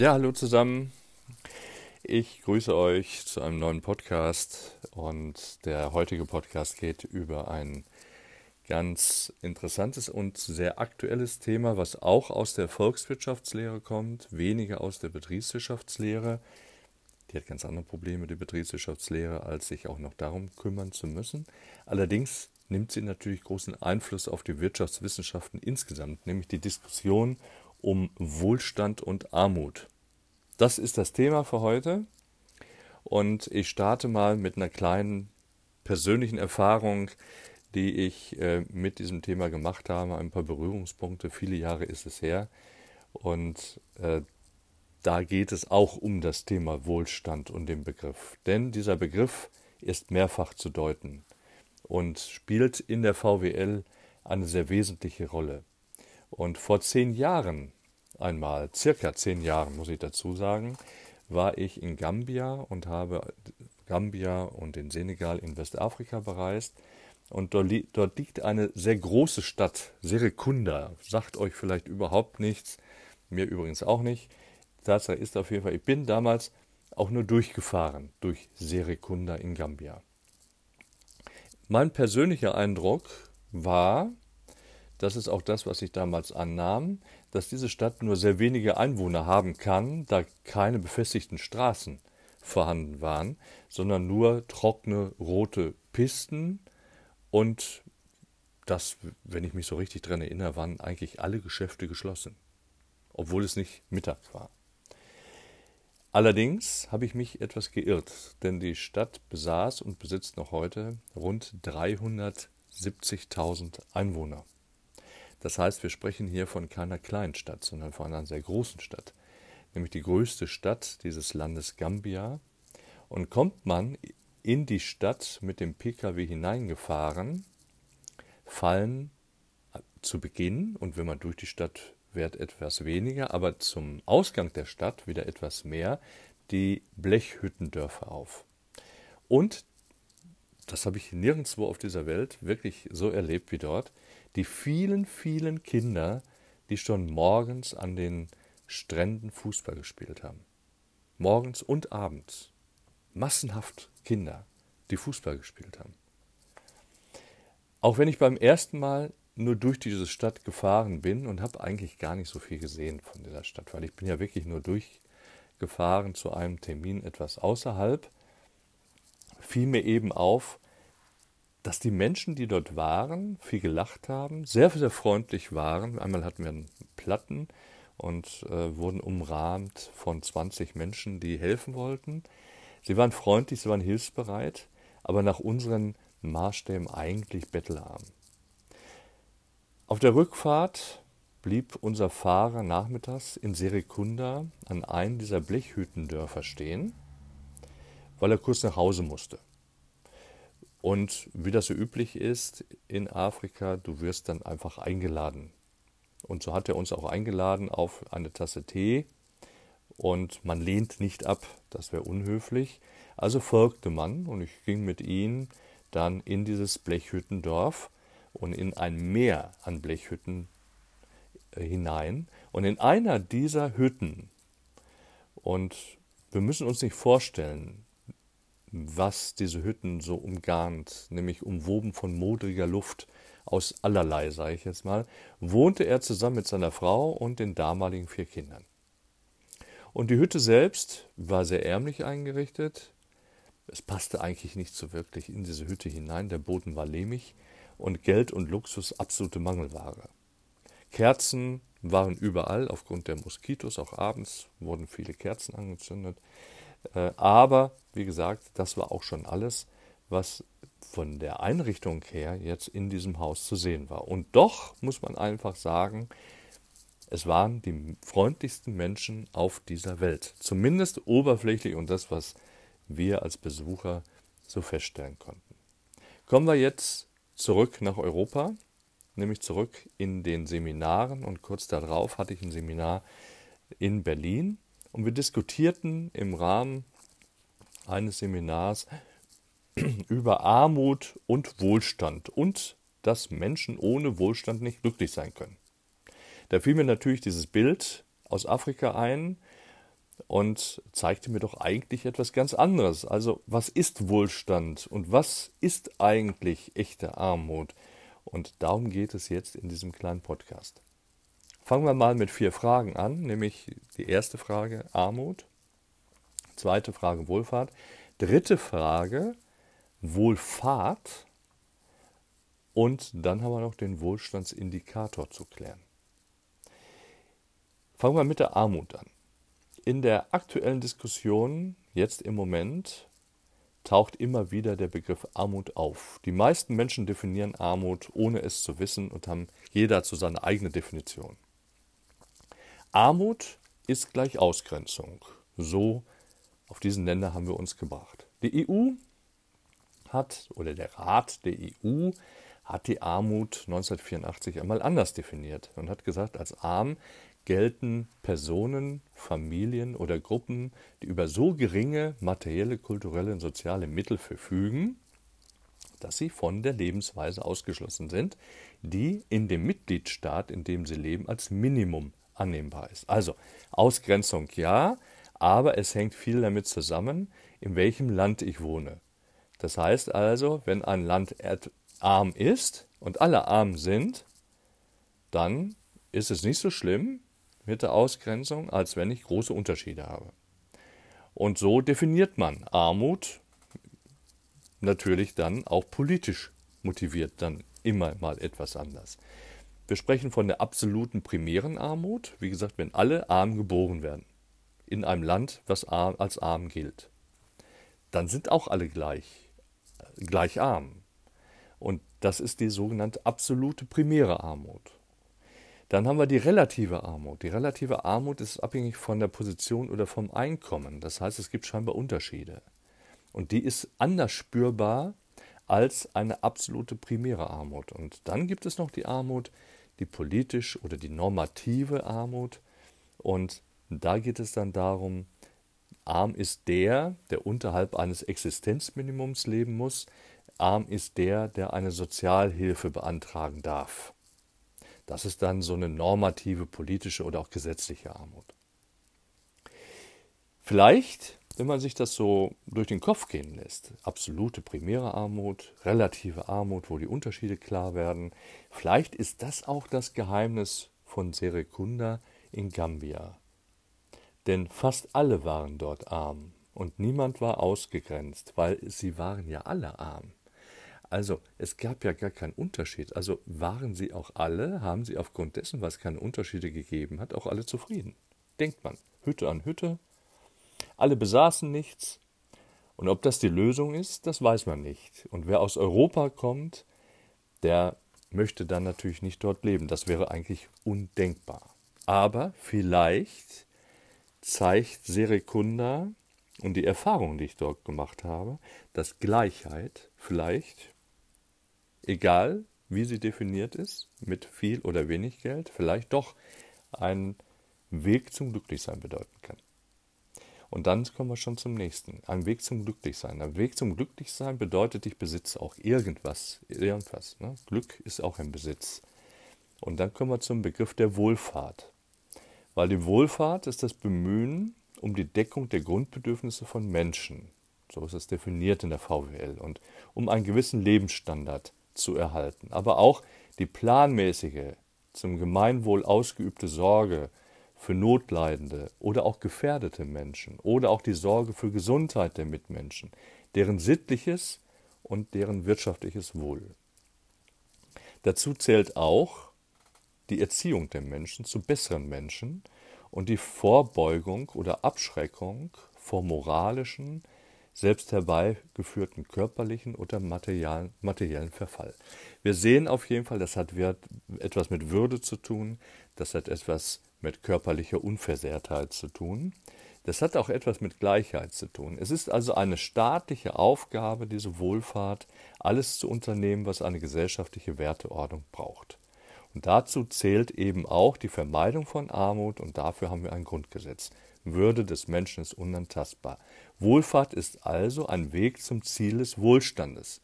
Ja, hallo zusammen. Ich grüße euch zu einem neuen Podcast und der heutige Podcast geht über ein ganz interessantes und sehr aktuelles Thema, was auch aus der Volkswirtschaftslehre kommt, weniger aus der Betriebswirtschaftslehre. Die hat ganz andere Probleme, die Betriebswirtschaftslehre, als sich auch noch darum kümmern zu müssen. Allerdings nimmt sie natürlich großen Einfluss auf die Wirtschaftswissenschaften insgesamt, nämlich die Diskussion um Wohlstand und Armut. Das ist das Thema für heute. Und ich starte mal mit einer kleinen persönlichen Erfahrung, die ich äh, mit diesem Thema gemacht habe, ein paar Berührungspunkte, viele Jahre ist es her. Und äh, da geht es auch um das Thema Wohlstand und den Begriff, denn dieser Begriff ist mehrfach zu deuten und spielt in der VWL eine sehr wesentliche Rolle. Und vor zehn Jahren einmal, circa zehn Jahren muss ich dazu sagen, war ich in Gambia und habe Gambia und den Senegal in Westafrika bereist. Und dort, li dort liegt eine sehr große Stadt, Serekunda. Sagt euch vielleicht überhaupt nichts, mir übrigens auch nicht. Tatsache ist auf jeden Fall, ich bin damals auch nur durchgefahren durch Serekunda in Gambia. Mein persönlicher Eindruck war, das ist auch das, was ich damals annahm, dass diese Stadt nur sehr wenige Einwohner haben kann, da keine befestigten Straßen vorhanden waren, sondern nur trockene rote Pisten und das, wenn ich mich so richtig dran erinnere, waren eigentlich alle Geschäfte geschlossen, obwohl es nicht Mittag war. Allerdings habe ich mich etwas geirrt, denn die Stadt besaß und besitzt noch heute rund 370.000 Einwohner. Das heißt, wir sprechen hier von keiner kleinen Stadt, sondern von einer sehr großen Stadt, nämlich die größte Stadt dieses Landes Gambia. Und kommt man in die Stadt mit dem Pkw hineingefahren, fallen zu Beginn, und wenn man durch die Stadt wird etwas weniger, aber zum Ausgang der Stadt wieder etwas mehr, die Blechhüttendörfer auf. Und, das habe ich nirgendwo auf dieser Welt wirklich so erlebt wie dort, die vielen, vielen Kinder, die schon morgens an den Stränden Fußball gespielt haben. Morgens und abends. Massenhaft Kinder, die Fußball gespielt haben. Auch wenn ich beim ersten Mal nur durch diese Stadt gefahren bin und habe eigentlich gar nicht so viel gesehen von dieser Stadt, weil ich bin ja wirklich nur durchgefahren zu einem Termin etwas außerhalb, fiel mir eben auf, dass die Menschen, die dort waren, viel gelacht haben, sehr, sehr freundlich waren. Einmal hatten wir einen Platten und äh, wurden umrahmt von 20 Menschen, die helfen wollten. Sie waren freundlich, sie waren hilfsbereit, aber nach unseren Maßstäben eigentlich bettelarm. Auf der Rückfahrt blieb unser Fahrer nachmittags in Serekunda an einem dieser Blechhütendörfer stehen, weil er kurz nach Hause musste. Und wie das so üblich ist in Afrika, du wirst dann einfach eingeladen. Und so hat er uns auch eingeladen auf eine Tasse Tee. Und man lehnt nicht ab, das wäre unhöflich. Also folgte man und ich ging mit ihm dann in dieses Blechhüttendorf und in ein Meer an Blechhütten äh, hinein. Und in einer dieser Hütten, und wir müssen uns nicht vorstellen, was diese Hütten so umgarnt, nämlich umwoben von modriger Luft aus allerlei, sage ich jetzt mal, wohnte er zusammen mit seiner Frau und den damaligen vier Kindern. Und die Hütte selbst war sehr ärmlich eingerichtet. Es passte eigentlich nicht so wirklich in diese Hütte hinein. Der Boden war lehmig und Geld und Luxus absolute Mangelware. Kerzen waren überall, aufgrund der Moskitos, auch abends wurden viele Kerzen angezündet. Äh, aber, wie gesagt, das war auch schon alles, was von der Einrichtung her jetzt in diesem Haus zu sehen war. Und doch muss man einfach sagen, es waren die freundlichsten Menschen auf dieser Welt. Zumindest oberflächlich und das, was wir als Besucher so feststellen konnten. Kommen wir jetzt zurück nach Europa, nämlich zurück in den Seminaren und kurz darauf hatte ich ein Seminar in Berlin und wir diskutierten im Rahmen eines Seminars über Armut und Wohlstand und dass Menschen ohne Wohlstand nicht glücklich sein können. Da fiel mir natürlich dieses Bild aus Afrika ein, und zeigte mir doch eigentlich etwas ganz anderes. Also was ist Wohlstand und was ist eigentlich echte Armut? Und darum geht es jetzt in diesem kleinen Podcast. Fangen wir mal mit vier Fragen an, nämlich die erste Frage Armut, zweite Frage Wohlfahrt, dritte Frage Wohlfahrt und dann haben wir noch den Wohlstandsindikator zu klären. Fangen wir mit der Armut an. In der aktuellen Diskussion, jetzt im Moment, taucht immer wieder der Begriff Armut auf. Die meisten Menschen definieren Armut, ohne es zu wissen, und haben jeder dazu seine eigene Definition. Armut ist gleich Ausgrenzung. So auf diesen Länder haben wir uns gebracht. Die EU hat, oder der Rat der EU hat die Armut 1984 einmal anders definiert und hat gesagt, als arm gelten Personen, Familien oder Gruppen, die über so geringe materielle, kulturelle und soziale Mittel verfügen, dass sie von der Lebensweise ausgeschlossen sind, die in dem Mitgliedstaat, in dem sie leben, als Minimum annehmbar ist. Also Ausgrenzung ja, aber es hängt viel damit zusammen, in welchem Land ich wohne. Das heißt also, wenn ein Land arm ist und alle arm sind, dann ist es nicht so schlimm, mit der Ausgrenzung, als wenn ich große Unterschiede habe. Und so definiert man Armut natürlich dann auch politisch motiviert dann immer mal etwas anders. Wir sprechen von der absoluten primären Armut, wie gesagt, wenn alle arm geboren werden, in einem Land, was als arm gilt. Dann sind auch alle gleich, gleich arm. Und das ist die sogenannte absolute primäre Armut. Dann haben wir die relative Armut. Die relative Armut ist abhängig von der Position oder vom Einkommen. Das heißt, es gibt scheinbar Unterschiede. Und die ist anders spürbar als eine absolute primäre Armut. Und dann gibt es noch die Armut, die politisch oder die normative Armut. Und da geht es dann darum, arm ist der, der unterhalb eines Existenzminimums leben muss. Arm ist der, der eine Sozialhilfe beantragen darf. Das ist dann so eine normative politische oder auch gesetzliche Armut. Vielleicht, wenn man sich das so durch den Kopf gehen lässt, absolute primäre Armut, relative Armut, wo die Unterschiede klar werden, vielleicht ist das auch das Geheimnis von Serekunda in Gambia. Denn fast alle waren dort arm und niemand war ausgegrenzt, weil sie waren ja alle arm. Also es gab ja gar keinen Unterschied. Also waren sie auch alle, haben sie aufgrund dessen, was keine Unterschiede gegeben hat, auch alle zufrieden. Denkt man, Hütte an Hütte, alle besaßen nichts. Und ob das die Lösung ist, das weiß man nicht. Und wer aus Europa kommt, der möchte dann natürlich nicht dort leben. Das wäre eigentlich undenkbar. Aber vielleicht zeigt Serekunda und die Erfahrung, die ich dort gemacht habe, dass Gleichheit vielleicht egal wie sie definiert ist, mit viel oder wenig Geld, vielleicht doch einen Weg zum Glücklichsein bedeuten kann. Und dann kommen wir schon zum nächsten. Ein Weg zum Glücklichsein. Ein Weg zum Glücklichsein bedeutet, ich besitze auch irgendwas. Irgendwas. Ne? Glück ist auch ein Besitz. Und dann kommen wir zum Begriff der Wohlfahrt. Weil die Wohlfahrt ist das Bemühen um die Deckung der Grundbedürfnisse von Menschen. So ist es definiert in der VWL. Und um einen gewissen Lebensstandard zu erhalten, aber auch die planmäßige, zum Gemeinwohl ausgeübte Sorge für Notleidende oder auch gefährdete Menschen oder auch die Sorge für Gesundheit der Mitmenschen, deren sittliches und deren wirtschaftliches Wohl. Dazu zählt auch die Erziehung der Menschen zu besseren Menschen und die Vorbeugung oder Abschreckung vor moralischen, selbst herbeigeführten körperlichen oder materiellen, Verfall. Wir sehen auf jeden Fall, das hat etwas mit Würde zu tun, das hat etwas mit körperlicher Unversehrtheit zu tun. Das hat auch etwas mit Gleichheit zu tun. Es ist also eine staatliche Aufgabe, diese Wohlfahrt, alles zu unternehmen, was eine gesellschaftliche Werteordnung braucht. Und dazu zählt eben auch die Vermeidung von Armut und dafür haben wir ein Grundgesetz. Würde des Menschen ist unantastbar. Wohlfahrt ist also ein Weg zum Ziel des Wohlstandes.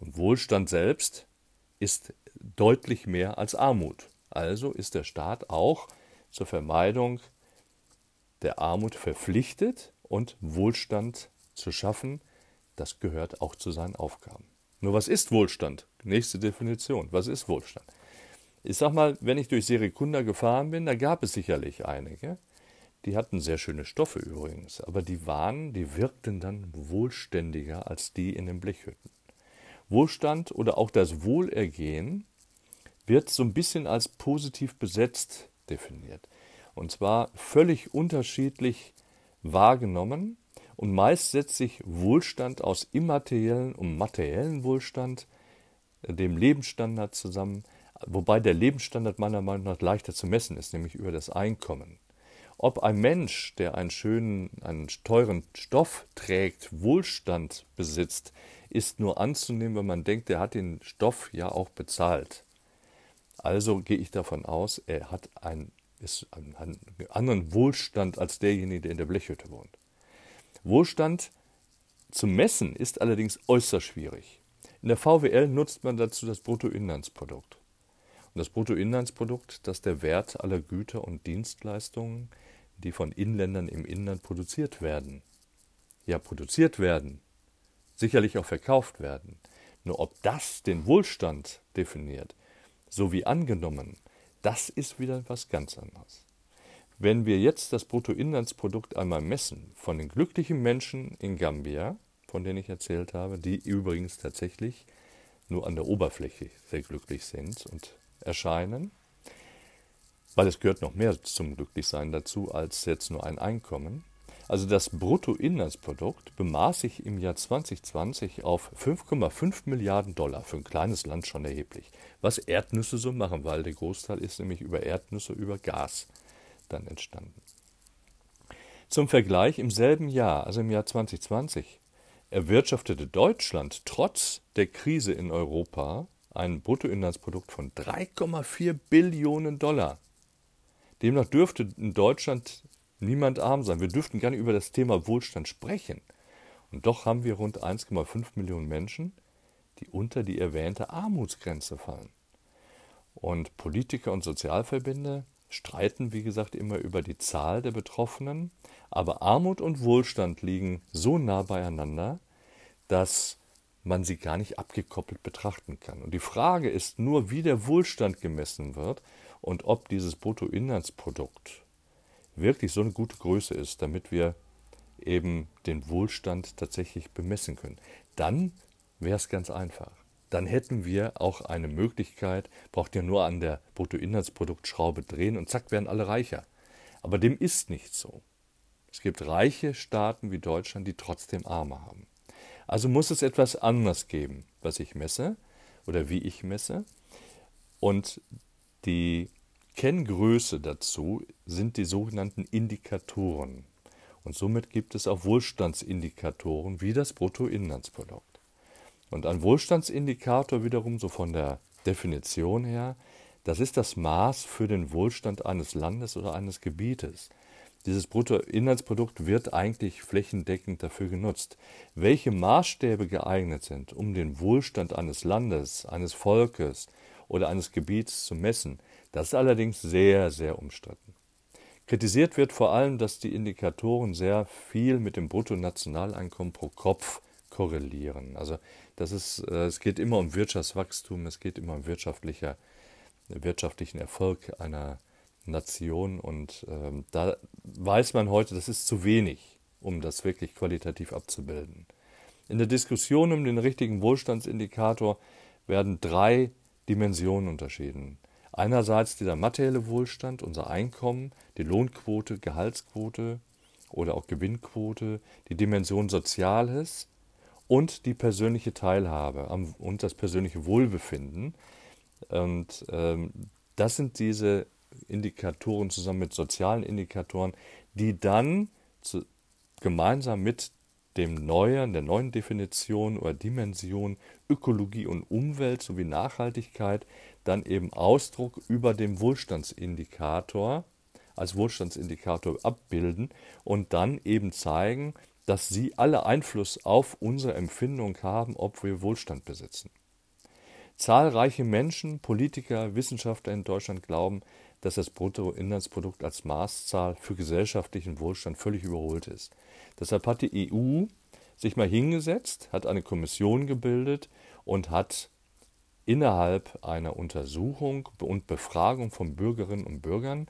Und Wohlstand selbst ist deutlich mehr als Armut. Also ist der Staat auch zur Vermeidung der Armut verpflichtet und Wohlstand zu schaffen, das gehört auch zu seinen Aufgaben. Nur was ist Wohlstand? Nächste Definition. Was ist Wohlstand? Ich sag mal, wenn ich durch Serikunda gefahren bin, da gab es sicherlich einige. Die hatten sehr schöne Stoffe übrigens, aber die waren, die wirkten dann wohlständiger als die in den Blechhütten. Wohlstand oder auch das Wohlergehen wird so ein bisschen als positiv besetzt definiert. Und zwar völlig unterschiedlich wahrgenommen. Und meist setzt sich Wohlstand aus immateriellen und materiellen Wohlstand, äh, dem Lebensstandard zusammen, wobei der Lebensstandard meiner Meinung nach leichter zu messen ist, nämlich über das Einkommen. Ob ein Mensch, der einen schönen, einen teuren Stoff trägt, Wohlstand besitzt, ist nur anzunehmen, wenn man denkt, er hat den Stoff ja auch bezahlt. Also gehe ich davon aus, er hat einen, einen anderen Wohlstand als derjenige, der in der Blechhütte wohnt. Wohlstand zu messen ist allerdings äußerst schwierig. In der VWL nutzt man dazu das Bruttoinlandsprodukt. Und das Bruttoinlandsprodukt, das ist der Wert aller Güter und Dienstleistungen, die von Inländern im Inland produziert werden. Ja, produziert werden, sicherlich auch verkauft werden. Nur ob das den Wohlstand definiert, so wie angenommen, das ist wieder was ganz anderes. Wenn wir jetzt das Bruttoinlandsprodukt einmal messen von den glücklichen Menschen in Gambia, von denen ich erzählt habe, die übrigens tatsächlich nur an der Oberfläche sehr glücklich sind und erscheinen, weil es gehört noch mehr zum Glücklichsein dazu als jetzt nur ein Einkommen, also das Bruttoinlandsprodukt bemaß sich im Jahr 2020 auf 5,5 Milliarden Dollar, für ein kleines Land schon erheblich. Was Erdnüsse so machen, weil der Großteil ist nämlich über Erdnüsse, über Gas dann entstanden. Zum Vergleich, im selben Jahr, also im Jahr 2020, erwirtschaftete Deutschland trotz der Krise in Europa ein Bruttoinlandsprodukt von 3,4 Billionen Dollar. Demnach dürfte in Deutschland niemand arm sein. Wir dürften nicht über das Thema Wohlstand sprechen. Und doch haben wir rund 1,5 Millionen Menschen, die unter die erwähnte Armutsgrenze fallen. Und Politiker und Sozialverbände streiten, wie gesagt, immer über die Zahl der Betroffenen, aber Armut und Wohlstand liegen so nah beieinander, dass man sie gar nicht abgekoppelt betrachten kann. Und die Frage ist nur, wie der Wohlstand gemessen wird und ob dieses Bruttoinlandsprodukt wirklich so eine gute Größe ist, damit wir eben den Wohlstand tatsächlich bemessen können. Dann wäre es ganz einfach. Dann hätten wir auch eine Möglichkeit, braucht ja nur an der Bruttoinlandsproduktschraube drehen und zack, werden alle reicher. Aber dem ist nicht so. Es gibt reiche Staaten wie Deutschland, die trotzdem Arme haben. Also muss es etwas anders geben, was ich messe oder wie ich messe. Und die Kenngröße dazu sind die sogenannten Indikatoren. Und somit gibt es auch Wohlstandsindikatoren wie das Bruttoinlandsprodukt. Und ein Wohlstandsindikator wiederum, so von der Definition her, das ist das Maß für den Wohlstand eines Landes oder eines Gebietes. Dieses Bruttoinlandsprodukt wird eigentlich flächendeckend dafür genutzt. Welche Maßstäbe geeignet sind, um den Wohlstand eines Landes, eines Volkes oder eines Gebiets zu messen, das ist allerdings sehr, sehr umstritten. Kritisiert wird vor allem, dass die Indikatoren sehr viel mit dem Bruttonationaleinkommen pro Kopf korrelieren. Also das ist, äh, es geht immer um Wirtschaftswachstum, es geht immer um wirtschaftlicher, wirtschaftlichen Erfolg einer Nation und ähm, da weiß man heute, das ist zu wenig, um das wirklich qualitativ abzubilden. In der Diskussion um den richtigen Wohlstandsindikator werden drei Dimensionen unterschieden. Einerseits dieser materielle Wohlstand, unser Einkommen, die Lohnquote, Gehaltsquote oder auch Gewinnquote, die Dimension Soziales und die persönliche Teilhabe und das persönliche Wohlbefinden. Und ähm, das sind diese Indikatoren zusammen mit sozialen Indikatoren, die dann zu, gemeinsam mit dem neuen, der neuen Definition oder Dimension Ökologie und Umwelt sowie Nachhaltigkeit dann eben Ausdruck über dem Wohlstandsindikator als Wohlstandsindikator abbilden und dann eben zeigen, dass sie alle Einfluss auf unsere Empfindung haben, ob wir Wohlstand besitzen. Zahlreiche Menschen, Politiker, Wissenschaftler in Deutschland glauben, dass das Bruttoinlandsprodukt als Maßzahl für gesellschaftlichen Wohlstand völlig überholt ist. Deshalb hat die EU sich mal hingesetzt, hat eine Kommission gebildet und hat innerhalb einer Untersuchung und Befragung von Bürgerinnen und Bürgern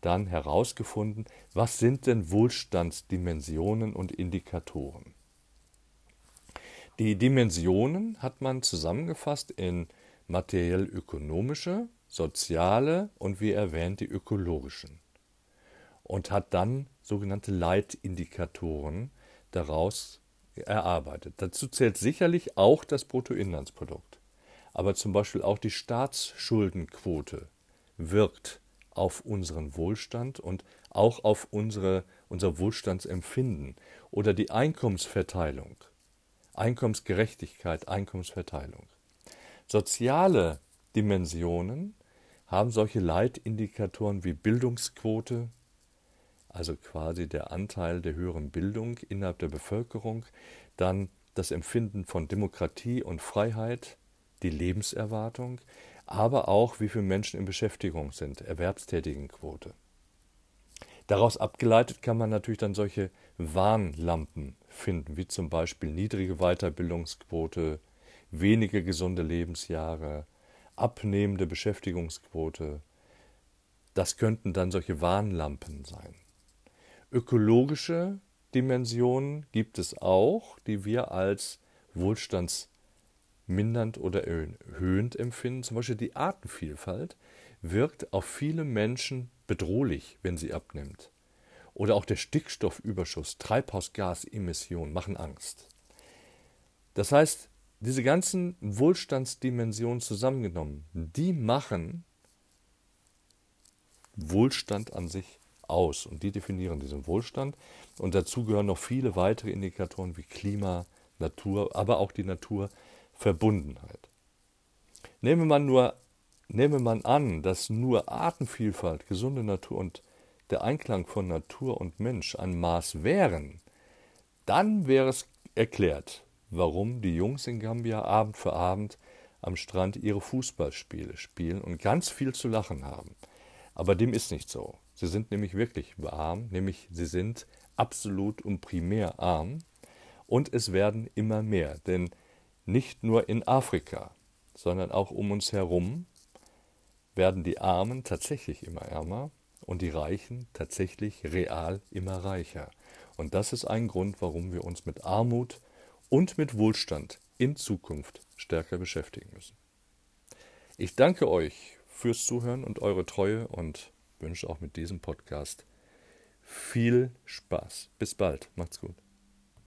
dann herausgefunden, was sind denn Wohlstandsdimensionen und Indikatoren. Die Dimensionen hat man zusammengefasst in materiell-ökonomische, soziale und wie erwähnt die ökologischen und hat dann sogenannte Leitindikatoren daraus erarbeitet. Dazu zählt sicherlich auch das Bruttoinlandsprodukt, aber zum Beispiel auch die Staatsschuldenquote wirkt auf unseren Wohlstand und auch auf unsere, unser Wohlstandsempfinden oder die Einkommensverteilung, Einkommensgerechtigkeit, Einkommensverteilung. Soziale Dimensionen haben solche Leitindikatoren wie Bildungsquote, also quasi der Anteil der höheren Bildung innerhalb der Bevölkerung, dann das Empfinden von Demokratie und Freiheit, die Lebenserwartung, aber auch wie viele Menschen in Beschäftigung sind, Erwerbstätigenquote. Daraus abgeleitet kann man natürlich dann solche Warnlampen finden, wie zum Beispiel niedrige Weiterbildungsquote, wenige gesunde Lebensjahre, abnehmende Beschäftigungsquote. Das könnten dann solche Warnlampen sein. Ökologische Dimensionen gibt es auch, die wir als wohlstandsmindernd oder erhöhend empfinden. Zum Beispiel die Artenvielfalt wirkt auf viele Menschen bedrohlich, wenn sie abnimmt. Oder auch der Stickstoffüberschuss, Treibhausgasemissionen machen Angst. Das heißt, diese ganzen Wohlstandsdimensionen zusammengenommen, die machen Wohlstand an sich aus und die definieren diesen Wohlstand. Und dazu gehören noch viele weitere Indikatoren wie Klima, Natur, aber auch die Naturverbundenheit. Nehme man nur nehme man an, dass nur Artenvielfalt, gesunde Natur und der Einklang von Natur und Mensch ein Maß wären, dann wäre es erklärt, warum die Jungs in Gambia Abend für Abend am Strand ihre Fußballspiele spielen und ganz viel zu lachen haben. Aber dem ist nicht so. Sie sind nämlich wirklich arm, nämlich sie sind absolut und primär arm und es werden immer mehr, denn nicht nur in Afrika, sondern auch um uns herum werden die Armen tatsächlich immer ärmer und die Reichen tatsächlich real immer reicher. Und das ist ein Grund, warum wir uns mit Armut und mit Wohlstand in Zukunft stärker beschäftigen müssen. Ich danke euch fürs Zuhören und eure Treue und wünsche auch mit diesem Podcast viel Spaß. Bis bald. Macht's gut.